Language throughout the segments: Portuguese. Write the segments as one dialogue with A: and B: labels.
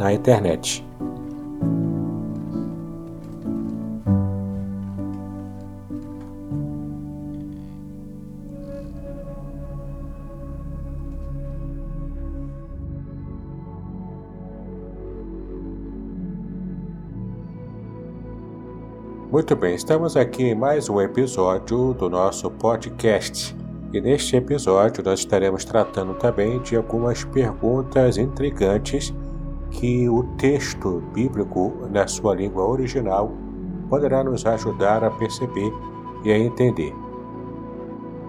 A: na internet. Muito bem, estamos aqui em mais um episódio do nosso podcast. E neste episódio nós estaremos tratando também de algumas perguntas intrigantes que o texto bíblico na sua língua original poderá nos ajudar a perceber e a entender.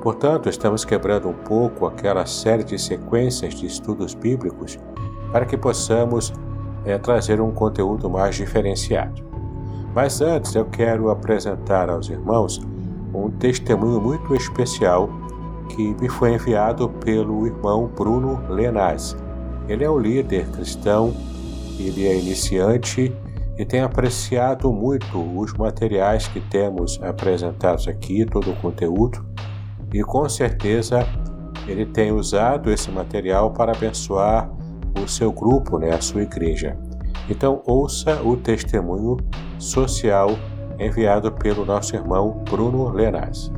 A: Portanto, estamos quebrando um pouco aquela série de sequências de estudos bíblicos para que possamos é, trazer um conteúdo mais diferenciado. Mas antes eu quero apresentar aos irmãos um testemunho muito especial que me foi enviado pelo irmão Bruno Lenaz. Ele é um líder cristão, ele é iniciante e tem apreciado muito os materiais que temos apresentados aqui, todo o conteúdo, e com certeza ele tem usado esse material para abençoar o seu grupo, né, a sua igreja. Então, ouça o testemunho social enviado pelo nosso irmão Bruno Lenaz.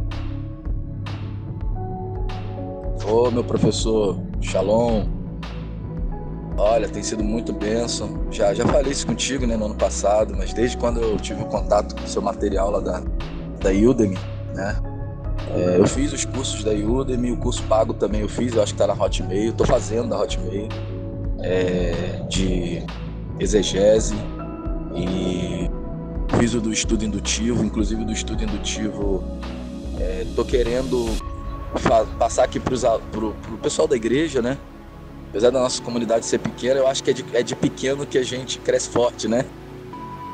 B: Ô, meu professor, Shalom. Olha, tem sido muito bênção. Já, já falei isso contigo né, no ano passado, mas desde quando eu tive o contato com o seu material lá da, da Udemy, né? É, eu fiz os cursos da Udemy, o curso pago também eu fiz, eu acho que tá na Hotmail, tô fazendo da Hotmail, é, de exegese e fiz o do estudo indutivo, inclusive do estudo indutivo é, tô querendo passar aqui para o pessoal da igreja, né? Apesar da nossa comunidade ser pequena, eu acho que é de, é de pequeno que a gente cresce forte, né?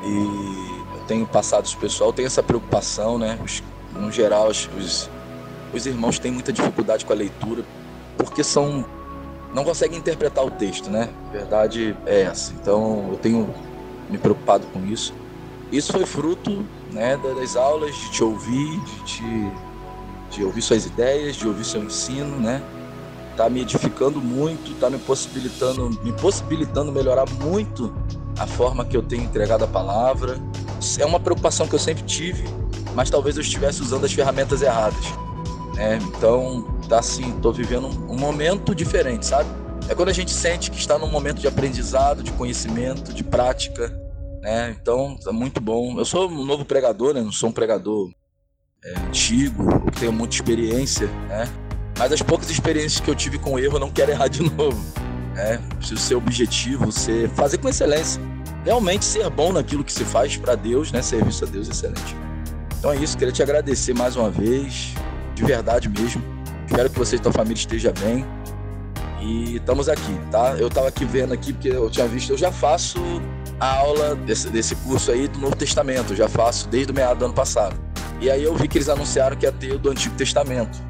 B: E eu tenho passado isso pessoal, tenho essa preocupação, né? Os, no geral, os, os, os irmãos têm muita dificuldade com a leitura, porque são não conseguem interpretar o texto, né? A verdade é essa. Então eu tenho me preocupado com isso. Isso foi fruto né, das aulas, de te ouvir, de, te, de ouvir suas ideias, de ouvir seu ensino, né? Tá me edificando muito, tá me possibilitando, me possibilitando melhorar muito a forma que eu tenho entregado a palavra. É uma preocupação que eu sempre tive, mas talvez eu estivesse usando as ferramentas erradas. Né? Então, tá assim, tô vivendo um, momento diferente, sabe? É quando a gente sente que está num momento de aprendizado, de conhecimento, de prática, né? Então, é muito bom. Eu sou um novo pregador, né? Não sou um pregador é, antigo, que tenho muita experiência, né? Mas as poucas experiências que eu tive com erro, eu não quero errar de novo, né? Preciso ser objetivo, ser, fazer com excelência. Realmente ser bom naquilo que se faz para Deus, né? Serviço a Deus excelente. Então é isso, queria te agradecer mais uma vez, de verdade mesmo. Espero que você e sua família esteja bem. E estamos aqui, tá? Eu estava aqui vendo aqui, porque eu tinha visto, eu já faço a aula desse, desse curso aí do Novo Testamento, eu já faço desde o meado do ano passado. E aí eu vi que eles anunciaram que ia ter o do Antigo Testamento.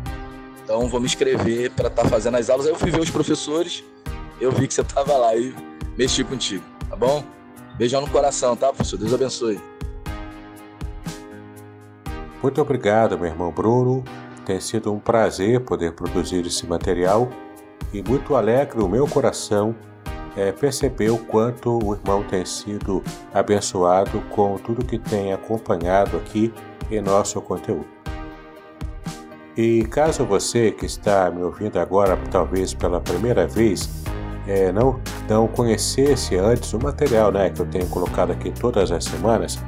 B: Então vou me inscrever para estar tá fazendo as aulas. Aí eu fui ver os professores, eu vi que você estava lá e mexi contigo, tá bom? Beijão no coração, tá, professor? Deus abençoe.
A: Muito obrigado, meu irmão Bruno. Tem sido um prazer poder produzir esse material e muito alegre o meu coração é, perceber o quanto o irmão tem sido abençoado com tudo que tem acompanhado aqui em nosso conteúdo. E caso você que está me ouvindo agora, talvez pela primeira vez, é, não não conhecesse antes o material né, que eu tenho colocado aqui todas as semanas,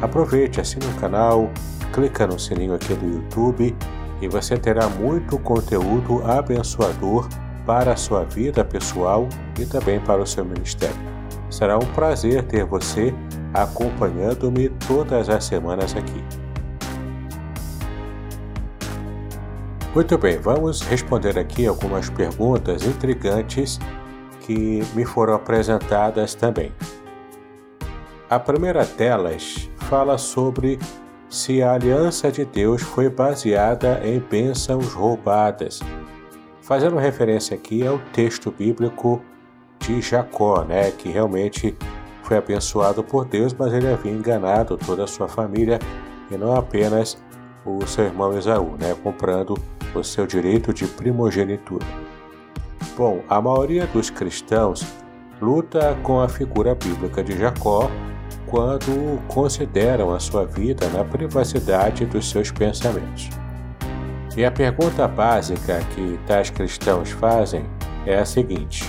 A: aproveite, assine o canal, clica no sininho aqui do YouTube e você terá muito conteúdo abençoador para a sua vida pessoal e também para o seu ministério. Será um prazer ter você acompanhando-me todas as semanas aqui. Muito bem, vamos responder aqui algumas perguntas intrigantes que me foram apresentadas também. A primeira delas fala sobre se a aliança de Deus foi baseada em bênçãos roubadas, fazendo referência aqui ao texto bíblico de Jacó, né, que realmente foi abençoado por Deus, mas ele havia enganado toda a sua família e não apenas o seu irmão Esaú, né, comprando o seu direito de primogenitura. Bom, a maioria dos cristãos luta com a figura bíblica de Jacó quando consideram a sua vida na privacidade dos seus pensamentos. E a pergunta básica que tais cristãos fazem é a seguinte: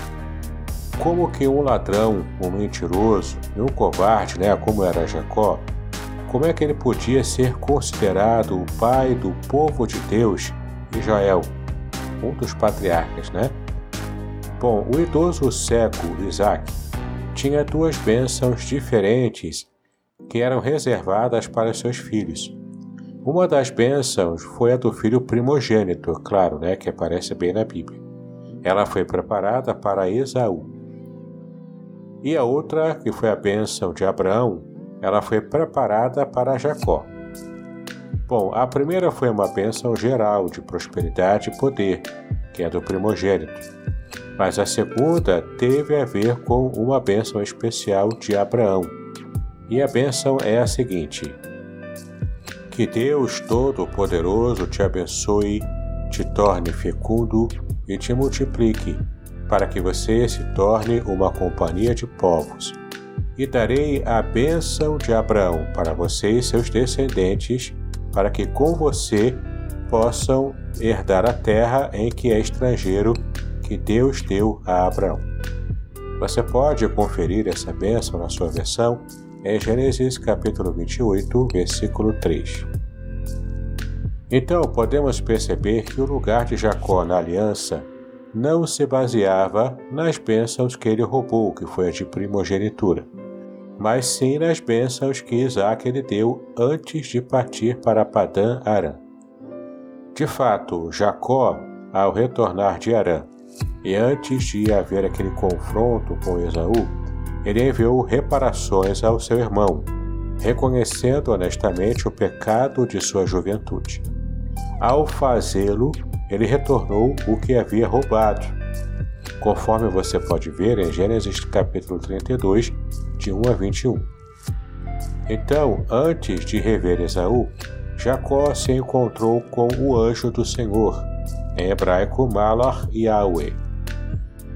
A: como que um ladrão, um mentiroso e um covarde, né, como era Jacó, como é que ele podia ser considerado o pai do povo de Deus, Israel, um dos patriarcas, né? Bom, o idoso cego Isaac tinha duas bênçãos diferentes que eram reservadas para seus filhos. Uma das bênçãos foi a do filho primogênito, claro, né, que aparece bem na Bíblia. Ela foi preparada para Esaú. E a outra, que foi a bênção de Abraão, ela foi preparada para Jacó. Bom, a primeira foi uma bênção geral de prosperidade e poder, que é do primogênito. Mas a segunda teve a ver com uma bênção especial de Abraão. E a bênção é a seguinte: Que Deus Todo-Poderoso te abençoe, te torne fecundo e te multiplique, para que você se torne uma companhia de povos. E darei a bênção de Abraão para você e seus descendentes, para que com você possam herdar a terra em que é estrangeiro que Deus deu a Abraão. Você pode conferir essa bênção na sua versão em Gênesis capítulo 28, versículo 3. Então, podemos perceber que o lugar de Jacó na aliança não se baseava nas bênçãos que ele roubou, que foi a de primogenitura, mas sim nas bênçãos que Isaac lhe deu antes de partir para Padã Arã. De fato, Jacó, ao retornar de Arã, e antes de haver aquele confronto com Esaú, ele enviou reparações ao seu irmão, reconhecendo honestamente o pecado de sua juventude. Ao fazê-lo, ele retornou o que havia roubado, conforme você pode ver em Gênesis capítulo 32, de 1 a 21. Então, antes de rever Esaú, Jacó se encontrou com o anjo do Senhor, em hebraico Malach Yahweh.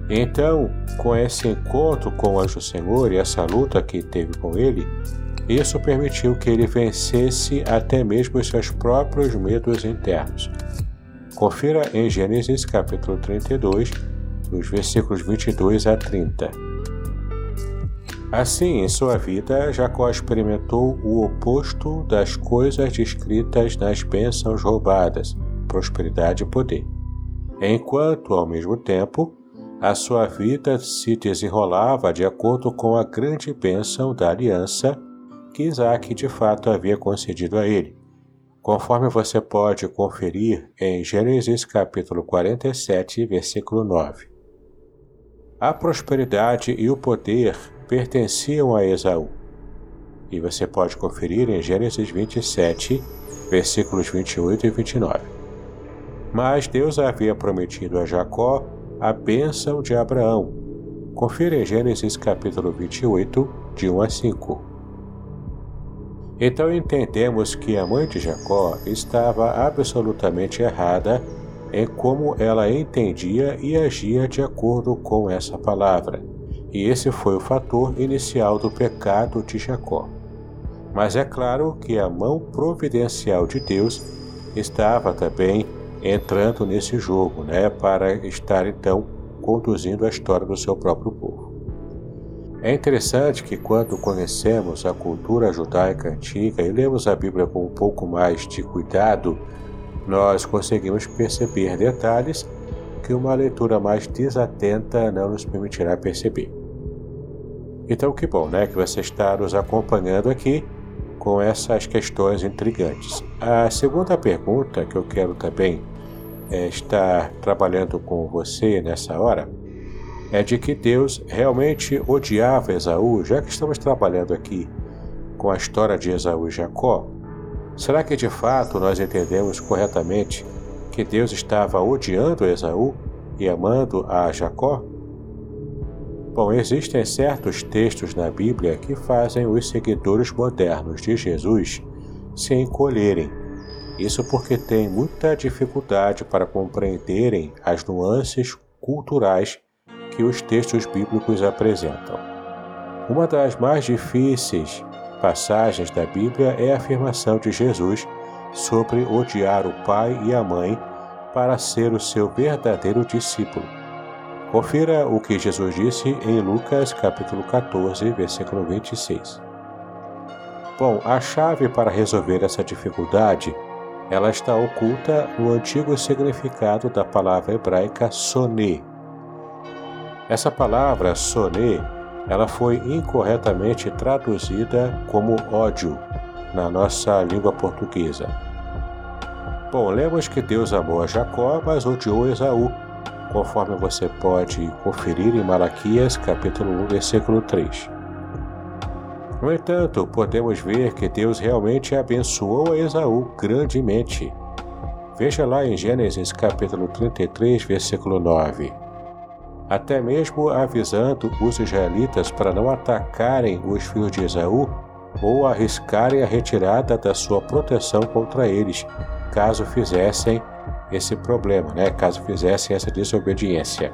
A: Então, com esse encontro com o anjo Senhor e essa luta que teve com ele, isso permitiu que ele vencesse até mesmo os seus próprios medos internos. Confira em Gênesis capítulo 32, dos versículos 22 a 30. Assim, em sua vida, Jacó experimentou o oposto das coisas descritas nas bênçãos roubadas, prosperidade e poder. Enquanto, ao mesmo tempo, a sua vida se desenrolava de acordo com a grande bênção da aliança que Isaac de fato havia concedido a ele, conforme você pode conferir em Gênesis capítulo 47, versículo 9. A prosperidade e o poder pertenciam a Esaú, e você pode conferir em Gênesis 27, versículos 28 e 29. Mas Deus havia prometido a Jacó a bênção de Abraão. Confira em Gênesis capítulo 28, de 1 a 5. Então entendemos que a mãe de Jacó estava absolutamente errada em como ela entendia e agia de acordo com essa palavra. E esse foi o fator inicial do pecado de Jacó. Mas é claro que a mão providencial de Deus estava também entrando nesse jogo, né, para estar então conduzindo a história do seu próprio povo. É interessante que quando conhecemos a cultura judaica antiga e lemos a Bíblia com um pouco mais de cuidado, nós conseguimos perceber detalhes que uma leitura mais desatenta não nos permitirá perceber. Então, que bom, né, que você está nos acompanhando aqui com essas questões intrigantes. A segunda pergunta que eu quero também é, estar trabalhando com você nessa hora é de que Deus realmente odiava Esaú, já que estamos trabalhando aqui com a história de Esaú e Jacó. Será que de fato nós entendemos corretamente que Deus estava odiando Esaú e amando a Jacó? Bom, existem certos textos na Bíblia que fazem os seguidores modernos de Jesus se encolherem. Isso porque têm muita dificuldade para compreenderem as nuances culturais que os textos bíblicos apresentam. Uma das mais difíceis passagens da Bíblia é a afirmação de Jesus sobre odiar o pai e a mãe para ser o seu verdadeiro discípulo. Confira o que Jesus disse em Lucas capítulo 14, versículo 26. Bom, a chave para resolver essa dificuldade, ela está oculta no antigo significado da palavra hebraica soné, essa palavra soné, ela foi incorretamente traduzida como ódio na nossa língua portuguesa. Bom, lemos que Deus amou a Jacó, mas odiou Esaú, conforme você pode conferir em Malaquias capítulo 1, versículo 3. No entanto, podemos ver que Deus realmente abençoou Esaú grandemente. Veja lá em Gênesis capítulo 33, versículo 9 até mesmo avisando os israelitas para não atacarem os filhos de Esaú ou arriscarem a retirada da sua proteção contra eles, caso fizessem esse problema, né? caso fizessem essa desobediência.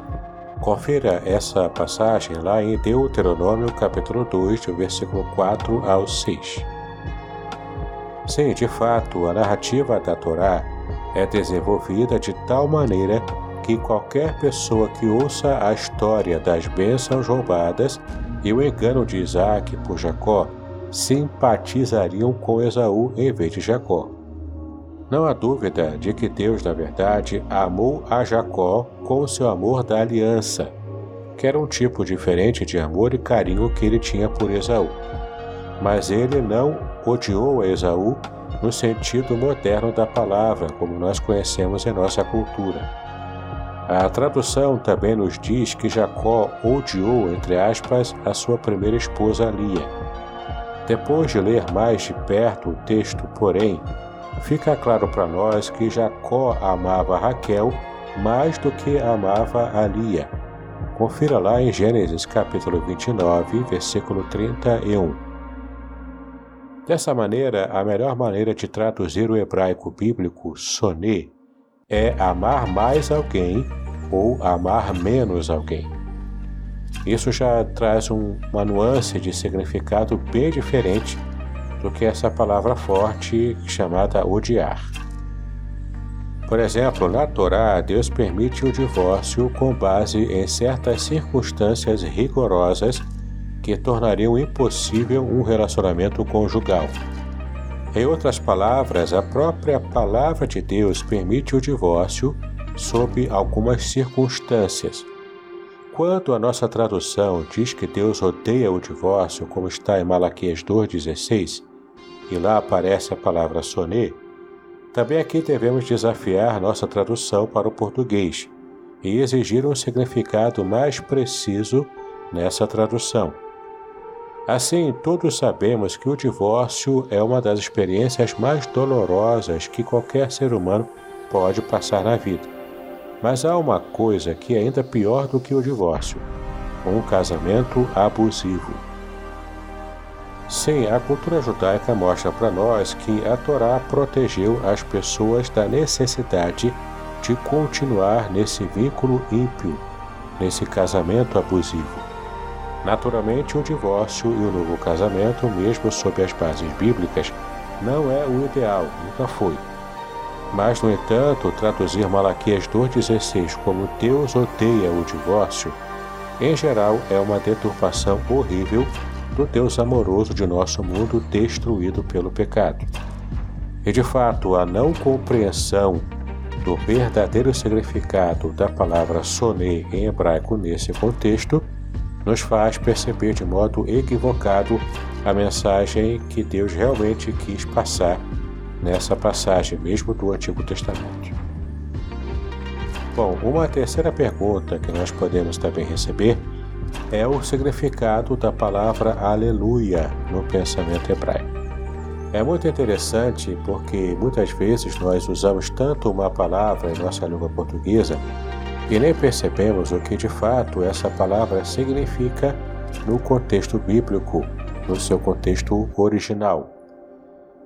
A: Confira essa passagem lá em Deuteronômio capítulo 2, do versículo 4 ao 6. Sim, de fato, a narrativa da Torá é desenvolvida de tal maneira que qualquer pessoa que ouça a história das bênçãos roubadas e o engano de Isaac por Jacó simpatizariam com Esaú em vez de Jacó. Não há dúvida de que Deus, na verdade, amou a Jacó com o seu amor da aliança, que era um tipo diferente de amor e carinho que ele tinha por Esaú. Mas ele não odiou a Esaú no sentido moderno da palavra, como nós conhecemos em nossa cultura. A tradução também nos diz que Jacó odiou, entre aspas, a sua primeira esposa Lia. Depois de ler mais de perto o texto, porém, fica claro para nós que Jacó amava Raquel mais do que amava a Lia. Confira lá em Gênesis capítulo 29, versículo 31. Dessa maneira, a melhor maneira de traduzir o hebraico bíblico soné é amar mais alguém ou amar menos alguém. Isso já traz um, uma nuance de significado bem diferente do que essa palavra forte chamada odiar. Por exemplo, na Torá, Deus permite o divórcio com base em certas circunstâncias rigorosas que tornariam impossível um relacionamento conjugal. Em outras palavras, a própria palavra de Deus permite o divórcio sob algumas circunstâncias. Quando a nossa tradução diz que Deus odeia o divórcio, como está em Malaquias 2,16, e lá aparece a palavra soné, também aqui devemos desafiar nossa tradução para o português e exigir um significado mais preciso nessa tradução. Assim, todos sabemos que o divórcio é uma das experiências mais dolorosas que qualquer ser humano pode passar na vida. Mas há uma coisa que é ainda pior do que o divórcio: um casamento abusivo. Sim, a cultura judaica mostra para nós que a Torá protegeu as pessoas da necessidade de continuar nesse vínculo ímpio, nesse casamento abusivo. Naturalmente, o divórcio e o novo casamento, mesmo sob as bases bíblicas, não é o ideal, nunca foi. Mas, no entanto, traduzir Malaquias 2,16 como Deus odeia o divórcio em geral, é uma deturpação horrível do Deus amoroso de nosso mundo destruído pelo pecado. E de fato, a não compreensão do verdadeiro significado da palavra soné em hebraico nesse contexto nos faz perceber de modo equivocado a mensagem que Deus realmente quis passar nessa passagem mesmo do Antigo Testamento. Bom, uma terceira pergunta que nós podemos também receber é o significado da palavra aleluia no pensamento hebraico. É muito interessante porque muitas vezes nós usamos tanto uma palavra em nossa língua portuguesa e nem percebemos o que de fato essa palavra significa no contexto bíblico, no seu contexto original.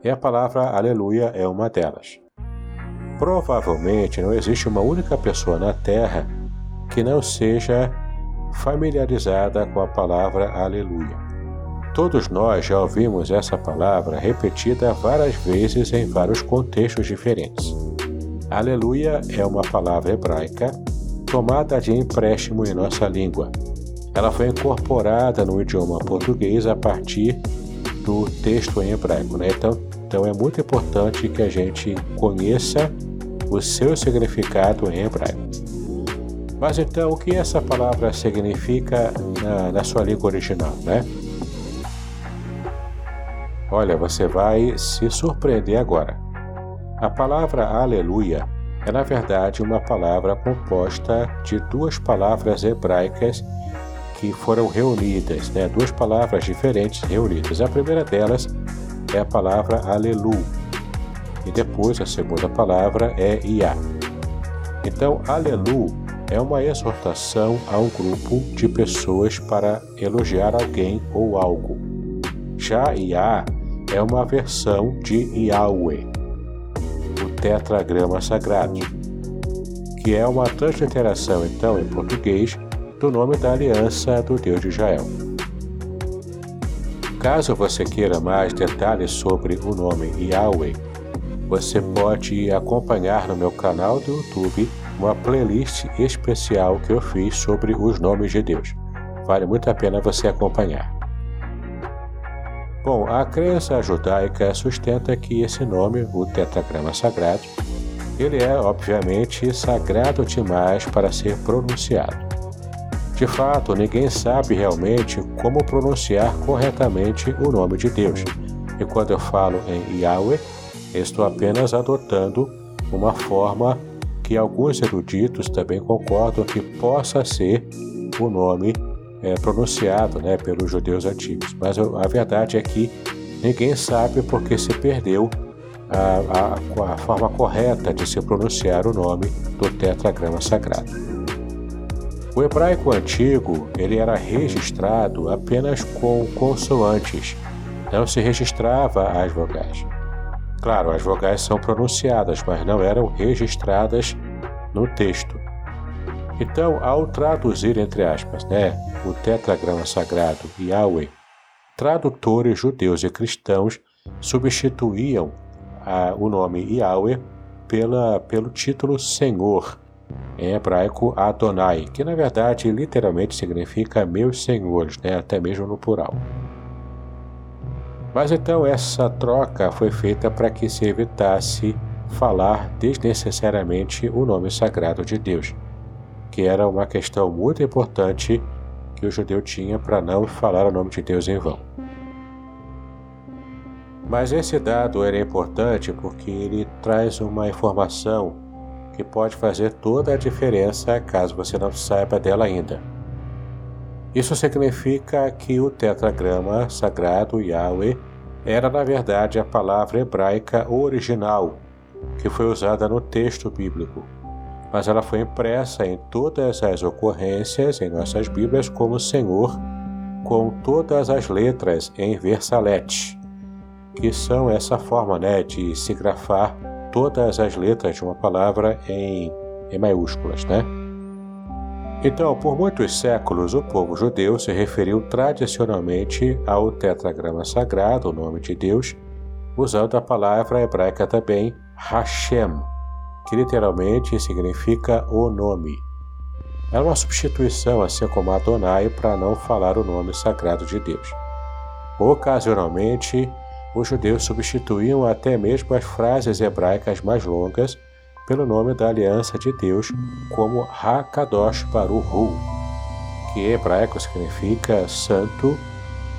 A: E a palavra aleluia é uma delas. Provavelmente não existe uma única pessoa na Terra que não seja familiarizada com a palavra aleluia. Todos nós já ouvimos essa palavra repetida várias vezes em vários contextos diferentes. Aleluia é uma palavra hebraica tomada de empréstimo em nossa língua. Ela foi incorporada no idioma português a partir do texto em hebraico. Né? Então, então é muito importante que a gente conheça o seu significado em hebraico. Mas então, o que essa palavra significa na, na sua língua original, né? Olha, você vai se surpreender agora. A palavra aleluia é, na verdade, uma palavra composta de duas palavras hebraicas que foram reunidas, né? duas palavras diferentes reunidas. A primeira delas é a palavra alelu, e depois a segunda palavra é Iá. Então, Alelu é uma exortação a um grupo de pessoas para elogiar alguém ou algo. Já Iá é uma versão de Yahweh, tetragrama sagrado, que é uma transliteração, então, em português, do nome da aliança do Deus de Israel. Caso você queira mais detalhes sobre o nome Yahweh, você pode acompanhar no meu canal do YouTube uma playlist especial que eu fiz sobre os nomes de Deus. Vale muito a pena você acompanhar. Bom, a crença judaica sustenta que esse nome, o tetragrama sagrado, ele é obviamente sagrado demais para ser pronunciado. De fato, ninguém sabe realmente como pronunciar corretamente o nome de Deus. E quando eu falo em Yahweh, Estou apenas adotando uma forma que alguns eruditos também concordam que possa ser o nome é, pronunciado né, pelos judeus antigos. Mas a verdade é que ninguém sabe porque se perdeu a, a, a forma correta de se pronunciar o nome do tetragrama sagrado. O hebraico antigo ele era registrado apenas com consoantes, não se registrava as vogais. Claro, as vogais são pronunciadas, mas não eram registradas no texto. Então, ao traduzir, entre aspas, né, o tetragrama sagrado Yahweh, tradutores judeus e cristãos substituíam a, o nome Yahweh pela, pelo título Senhor, em hebraico Adonai, que na verdade literalmente significa meus senhores, né, até mesmo no plural. Mas então essa troca foi feita para que se evitasse falar desnecessariamente o nome sagrado de Deus, que era uma questão muito importante que o judeu tinha para não falar o nome de Deus em vão. Mas esse dado era importante porque ele traz uma informação que pode fazer toda a diferença caso você não saiba dela ainda. Isso significa que o tetragrama sagrado Yahweh era na verdade a palavra hebraica original que foi usada no texto bíblico, mas ela foi impressa em todas as ocorrências em nossas Bíblias como Senhor, com todas as letras em versalete, que são essa forma né, de se grafar todas as letras de uma palavra em, em maiúsculas, né? Então, por muitos séculos, o povo judeu se referiu tradicionalmente ao tetragrama sagrado, o nome de Deus, usando a palavra hebraica também Hashem, que literalmente significa o nome. Era uma substituição, assim como Adonai, para não falar o nome sagrado de Deus. Ocasionalmente, os judeus substituíam até mesmo as frases hebraicas mais longas pelo nome da aliança de Deus, como Hakadosh Baruch que em hebraico significa santo,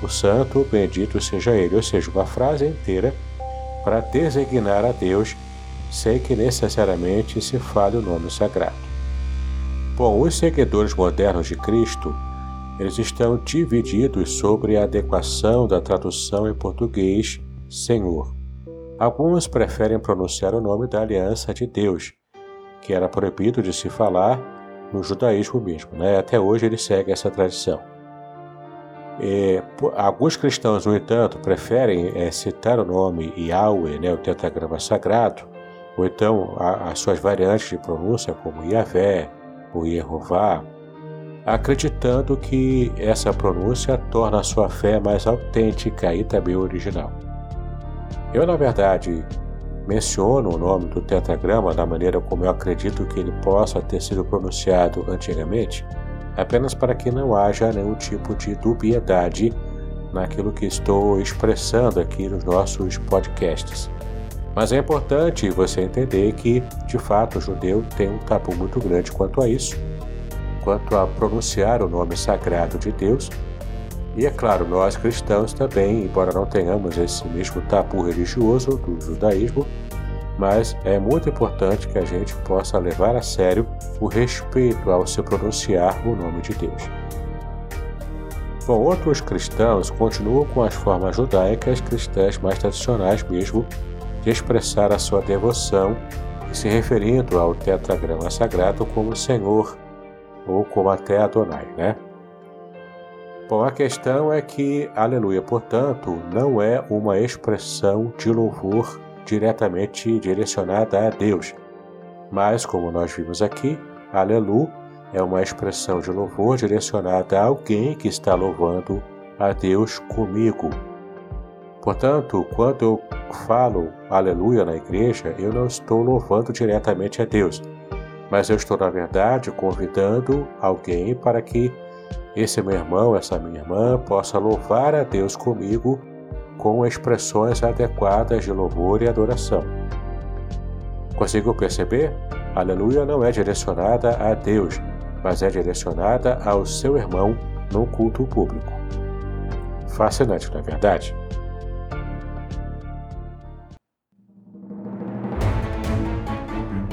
A: o santo, bendito seja ele, ou seja, uma frase inteira para designar a Deus sem que necessariamente se fale o nome sagrado. Bom, os seguidores modernos de Cristo, eles estão divididos sobre a adequação da tradução em português Senhor. Alguns preferem pronunciar o nome da aliança de Deus, que era proibido de se falar no judaísmo mesmo. Né? Até hoje ele segue essa tradição. É, alguns cristãos, no entanto, preferem é, citar o nome Yahweh, né, o tetragrama sagrado, ou então as suas variantes de pronúncia, como Yahvé ou Yehová, acreditando que essa pronúncia torna a sua fé mais autêntica e também original. Eu, na verdade, menciono o nome do tetragrama da maneira como eu acredito que ele possa ter sido pronunciado antigamente, apenas para que não haja nenhum tipo de dubiedade naquilo que estou expressando aqui nos nossos podcasts. Mas é importante você entender que, de fato, o judeu tem um tabu muito grande quanto a isso, quanto a pronunciar o nome sagrado de Deus. E é claro, nós cristãos também, embora não tenhamos esse mesmo tabu religioso do judaísmo, mas é muito importante que a gente possa levar a sério o respeito ao se pronunciar o nome de Deus. Bom, outros cristãos continuam com as formas judaicas cristãs mais tradicionais mesmo de expressar a sua devoção e se referindo ao tetragrama sagrado como Senhor ou como até Adonai, né? Bom, a questão é que Aleluia, portanto, não é uma expressão de louvor diretamente direcionada a Deus. Mas, como nós vimos aqui, Alelu é uma expressão de louvor direcionada a alguém que está louvando a Deus comigo. Portanto, quando eu falo aleluia na igreja, eu não estou louvando diretamente a Deus, mas eu estou, na verdade, convidando alguém para que esse meu irmão, essa minha irmã, possa louvar a Deus comigo com expressões adequadas de louvor e adoração. Conseguiu perceber? Aleluia não é direcionada a Deus, mas é direcionada ao seu irmão num culto público. Fascinante, não é verdade?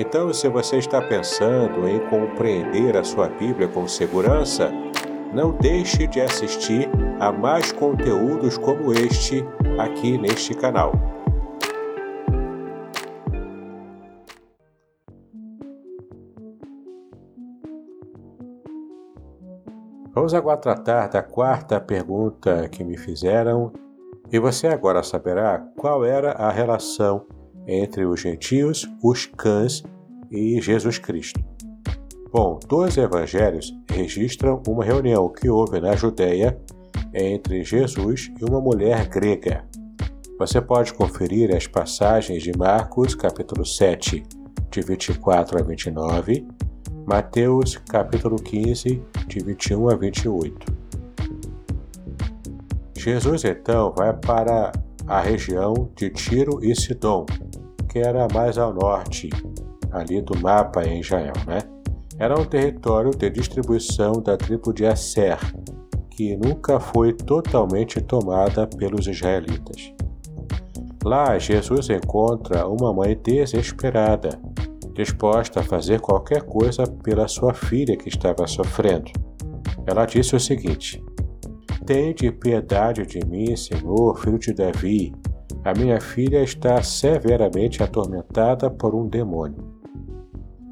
A: Então, se você está pensando em compreender a sua Bíblia com segurança, não deixe de assistir a mais conteúdos como este aqui neste canal. Vamos agora tratar da quarta pergunta que me fizeram, e você agora saberá qual era a relação entre os gentios, os cães e Jesus Cristo. Bom, dois evangelhos registram uma reunião que houve na Judéia entre Jesus e uma mulher grega. Você pode conferir as passagens de Marcos, capítulo 7, de 24 a 29, Mateus capítulo 15, de 21 a 28. Jesus então vai para a região de Tiro e Sidom, era mais ao norte, ali do mapa em Israel, né? Era um território de distribuição da tribo de Asser, que nunca foi totalmente tomada pelos israelitas. Lá, Jesus encontra uma mãe desesperada disposta a fazer qualquer coisa pela sua filha que estava sofrendo. Ela disse o seguinte: Tende piedade de mim, Senhor, filho de Davi. A minha filha está severamente atormentada por um demônio.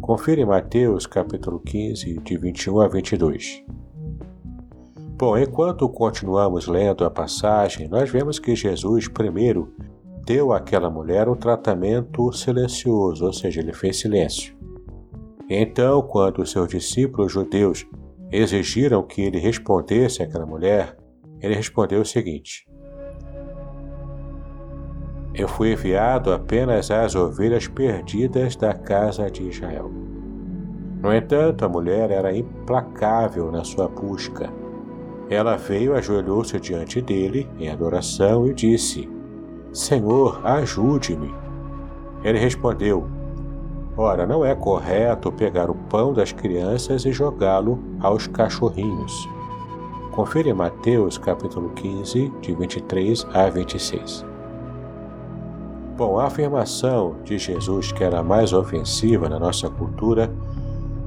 A: Confira em Mateus capítulo 15, de 21 a 22. Bom, enquanto continuamos lendo a passagem, nós vemos que Jesus primeiro deu àquela mulher um tratamento silencioso, ou seja, ele fez silêncio. Então, quando seus discípulos judeus exigiram que ele respondesse àquela mulher, ele respondeu o seguinte: Eu fui enviado apenas às ovelhas perdidas da casa de Israel. No entanto, a mulher era implacável na sua busca. Ela veio, ajoelhou-se diante dele em adoração e disse: Senhor, ajude-me. Ele respondeu: Ora, não é correto pegar o pão das crianças e jogá-lo aos cachorrinhos. Confira em Mateus capítulo 15, de 23 a 26. Bom, a afirmação de Jesus que era mais ofensiva na nossa cultura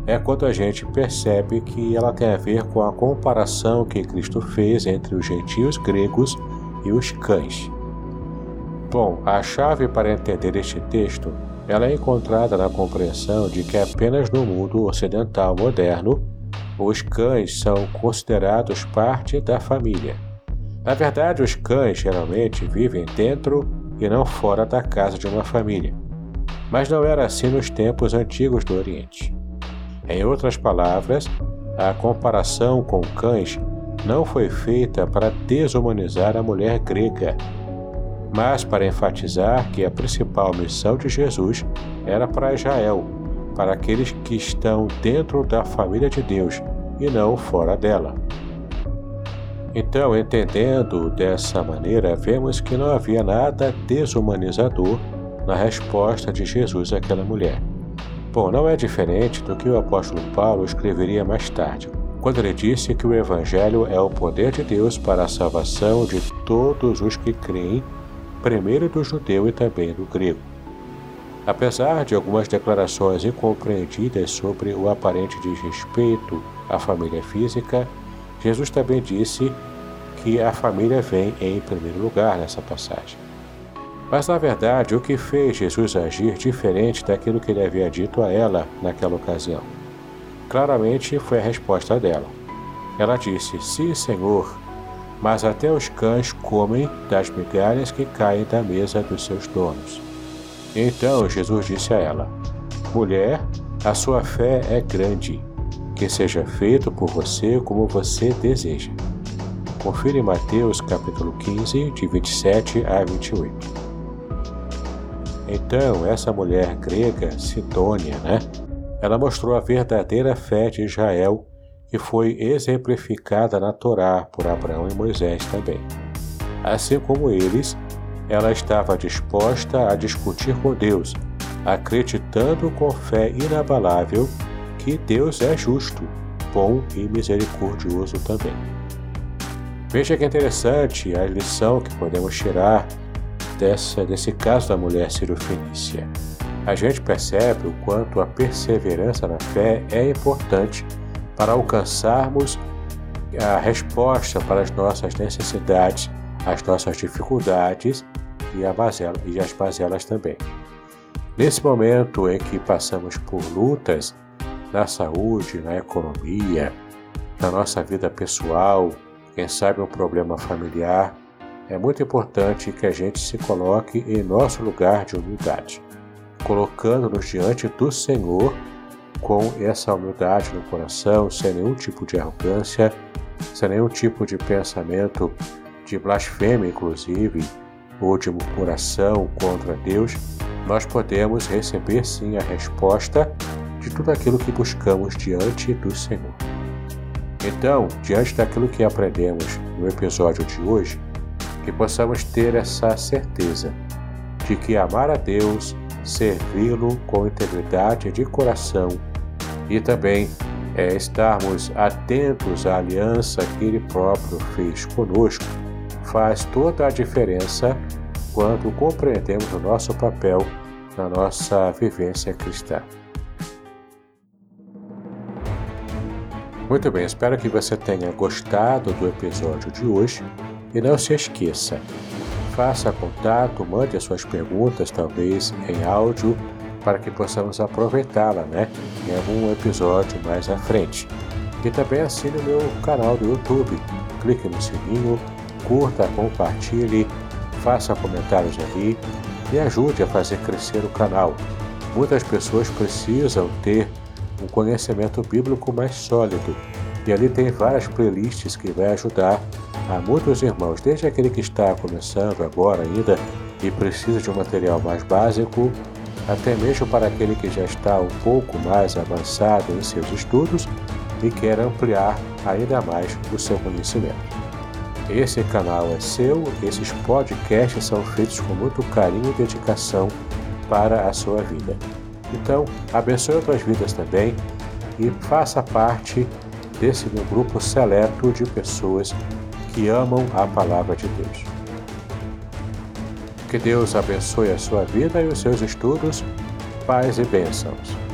A: é quando a gente percebe que ela tem a ver com a comparação que Cristo fez entre os gentios gregos e os cães. Bom, a chave para entender este texto ela é encontrada na compreensão de que apenas no mundo ocidental moderno os cães são considerados parte da família. Na verdade, os cães geralmente vivem dentro e não fora da casa de uma família. Mas não era assim nos tempos antigos do Oriente. Em outras palavras, a comparação com cães não foi feita para desumanizar a mulher grega, mas para enfatizar que a principal missão de Jesus era para Israel, para aqueles que estão dentro da família de Deus e não fora dela. Então, entendendo dessa maneira, vemos que não havia nada desumanizador na resposta de Jesus àquela mulher. Bom, não é diferente do que o apóstolo Paulo escreveria mais tarde, quando ele disse que o Evangelho é o poder de Deus para a salvação de todos os que creem primeiro do judeu e também do grego. Apesar de algumas declarações incompreendidas sobre o aparente desrespeito à família física, Jesus também disse que a família vem em primeiro lugar nessa passagem. Mas na verdade, o que fez Jesus agir diferente daquilo que ele havia dito a ela naquela ocasião? Claramente foi a resposta dela. Ela disse: Sim, Senhor, mas até os cães comem das migalhas que caem da mesa dos seus donos. Então Jesus disse a ela: Mulher, a sua fé é grande, que seja feito por você como você deseja. Confira em Mateus capítulo 15, de 27 a 28. Então, essa mulher grega, Sidônia, né? Ela mostrou a verdadeira fé de Israel que foi exemplificada na Torá por Abraão e Moisés também. Assim como eles, ela estava disposta a discutir com Deus, acreditando com fé inabalável que Deus é justo, bom e misericordioso também. Veja que interessante a lição que podemos tirar dessa, desse caso da mulher cirofenícia. A gente percebe o quanto a perseverança na fé é importante para alcançarmos a resposta para as nossas necessidades, as nossas dificuldades e, mazela, e as mazelas também. Nesse momento em que passamos por lutas na saúde, na economia, na nossa vida pessoal, quem sabe um problema familiar, é muito importante que a gente se coloque em nosso lugar de humildade, colocando-nos diante do Senhor com essa humildade no coração, sem nenhum tipo de arrogância, sem nenhum tipo de pensamento de blasfêmia, inclusive, ou de murmuração contra Deus, nós podemos receber sim a resposta tudo aquilo que buscamos diante do Senhor. Então, diante daquilo que aprendemos no episódio de hoje, que possamos ter essa certeza de que amar a Deus, servi-lo com integridade de coração e também é, estarmos atentos à aliança que Ele próprio fez conosco, faz toda a diferença quando compreendemos o nosso papel na nossa vivência cristã. Muito bem, espero que você tenha gostado do episódio de hoje e não se esqueça, faça contato, mande as suas perguntas, talvez em áudio para que possamos aproveitá-la né, em algum episódio mais à frente. E também assine o meu canal do YouTube. Clique no sininho, curta, compartilhe, faça comentários ali e ajude a fazer crescer o canal. Muitas pessoas precisam ter um conhecimento bíblico mais sólido. E ali tem várias playlists que vai ajudar a muitos irmãos, desde aquele que está começando agora ainda e precisa de um material mais básico, até mesmo para aquele que já está um pouco mais avançado em seus estudos e quer ampliar ainda mais o seu conhecimento. Esse canal é seu, esses podcasts são feitos com muito carinho e dedicação para a sua vida. Então, abençoe outras vidas também e faça parte desse meu grupo seleto de pessoas que amam a palavra de Deus. Que Deus abençoe a sua vida e os seus estudos. Paz e bênçãos.